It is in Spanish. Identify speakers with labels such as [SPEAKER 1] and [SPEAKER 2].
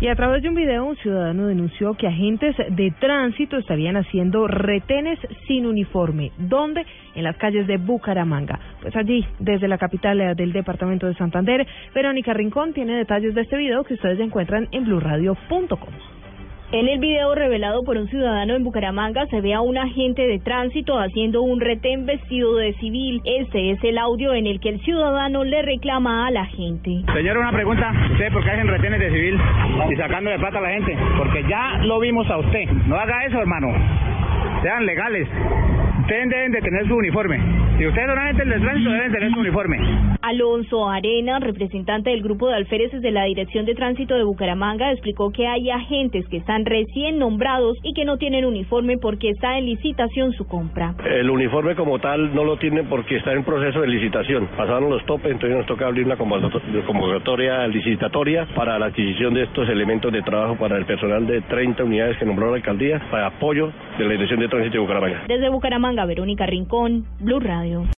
[SPEAKER 1] Y a través de un video, un ciudadano denunció que agentes de tránsito estarían haciendo retenes sin uniforme. ¿Dónde? En las calles de Bucaramanga. Pues allí, desde la capital eh, del departamento de Santander, Verónica Rincón tiene detalles de este video que ustedes encuentran en blurradio.com.
[SPEAKER 2] En el video revelado por un ciudadano en Bucaramanga se ve a un agente de tránsito haciendo un retén vestido de civil. Este es el audio en el que el ciudadano le reclama a la gente.
[SPEAKER 3] Señor, una pregunta. ¿Usted por qué hacen retenes de civil y sacando de plata a la gente? Porque ya lo vimos a usted. No haga eso, hermano. Sean legales. Ustedes deben de tener su uniforme. Si ustedes son agentes del tránsito, deben tener su uniforme.
[SPEAKER 2] Alonso Arena, representante del grupo de alféreces de la Dirección de Tránsito de Bucaramanga, explicó que hay agentes que están recién nombrados y que no tienen uniforme porque está en licitación su compra.
[SPEAKER 4] El uniforme como tal no lo tienen porque está en proceso de licitación. Pasaron los topes, entonces nos toca abrir una convocatoria- convocatoria licitatoria para la adquisición de estos elementos de trabajo para el personal de 30 unidades que nombró la alcaldía para apoyo de la Dirección de Tránsito de Bucaramanga.
[SPEAKER 2] Desde Bucaramanga, Verónica Rincón, Blue Radio.